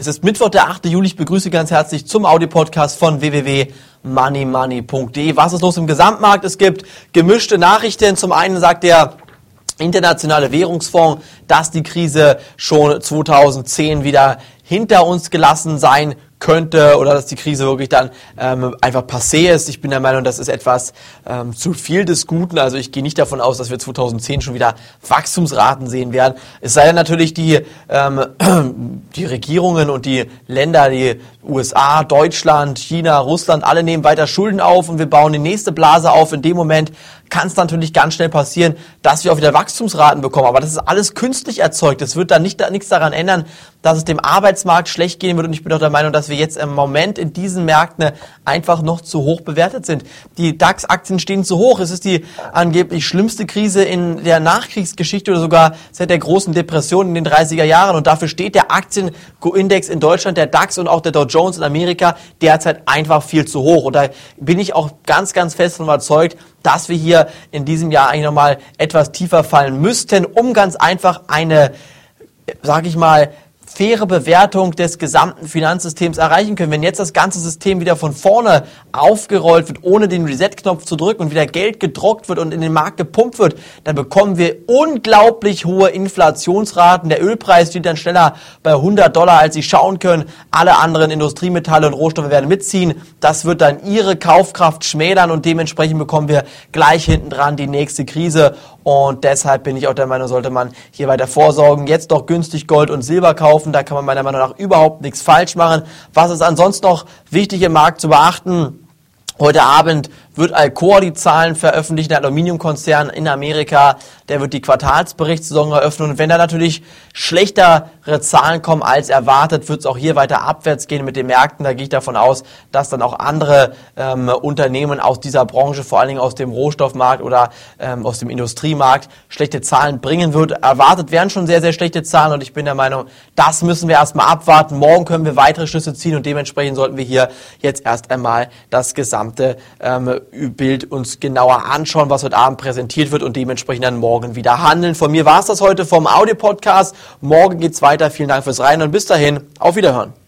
Es ist Mittwoch, der 8. Juli. Ich begrüße ganz herzlich zum Audio-Podcast von www.moneymoney.de. Was ist los im Gesamtmarkt? Es gibt gemischte Nachrichten. Zum einen sagt der Internationale Währungsfonds, dass die Krise schon 2010 wieder hinter uns gelassen sein könnte oder dass die Krise wirklich dann ähm, einfach passé ist. Ich bin der Meinung, das ist etwas ähm, zu viel des Guten. Also ich gehe nicht davon aus, dass wir 2010 schon wieder Wachstumsraten sehen werden. Es sei denn natürlich, die, ähm, die Regierungen und die Länder, die USA, Deutschland, China, Russland, alle nehmen weiter Schulden auf und wir bauen die nächste Blase auf. In dem Moment kann es natürlich ganz schnell passieren, dass wir auch wieder Wachstumsraten bekommen. Aber das ist alles künstlich erzeugt. Es wird dann nicht, nichts daran ändern, dass es dem Arbeitsmarkt schlecht gehen wird. Und ich bin auch der Meinung, dass wir jetzt im Moment in diesen Märkten einfach noch zu hoch bewertet sind. Die DAX-Aktien stehen zu hoch. Es ist die angeblich schlimmste Krise in der Nachkriegsgeschichte oder sogar seit der großen Depression in den 30er Jahren. Und dafür steht der Aktienindex in Deutschland, der DAX und auch der Dow Jones in Amerika derzeit einfach viel zu hoch. Und da bin ich auch ganz, ganz fest von überzeugt, dass wir hier in diesem Jahr eigentlich nochmal etwas tiefer fallen müssten, um ganz einfach eine, sag ich mal, faire Bewertung des gesamten Finanzsystems erreichen können. Wenn jetzt das ganze System wieder von vorne aufgerollt wird, ohne den Reset-Knopf zu drücken und wieder Geld gedruckt wird und in den Markt gepumpt wird, dann bekommen wir unglaublich hohe Inflationsraten. Der Ölpreis steht dann schneller bei 100 Dollar, als Sie schauen können. Alle anderen Industriemetalle und Rohstoffe werden mitziehen. Das wird dann Ihre Kaufkraft schmälern und dementsprechend bekommen wir gleich hinten dran die nächste Krise. Und deshalb bin ich auch der Meinung, sollte man hier weiter vorsorgen. Jetzt doch günstig Gold und Silber kaufen. Da kann man meiner Meinung nach überhaupt nichts falsch machen. Was ist ansonsten noch wichtig im Markt zu beachten? Heute Abend wird Alcoa die Zahlen veröffentlichen, der Aluminiumkonzern in Amerika, der wird die Quartalsberichtssaison eröffnen und wenn da natürlich schlechtere Zahlen kommen als erwartet, wird es auch hier weiter abwärts gehen mit den Märkten. Da gehe ich davon aus, dass dann auch andere ähm, Unternehmen aus dieser Branche, vor allen Dingen aus dem Rohstoffmarkt oder ähm, aus dem Industriemarkt, schlechte Zahlen bringen wird. Erwartet werden schon sehr, sehr schlechte Zahlen und ich bin der Meinung, das müssen wir erstmal abwarten. Morgen können wir weitere Schlüsse ziehen und dementsprechend sollten wir hier jetzt erst einmal das gesamte ähm, Bild uns genauer anschauen, was heute Abend präsentiert wird und dementsprechend dann morgen wieder handeln. Von mir war es das heute vom Audio-Podcast. Morgen geht's weiter. Vielen Dank fürs Rein und bis dahin. Auf Wiederhören.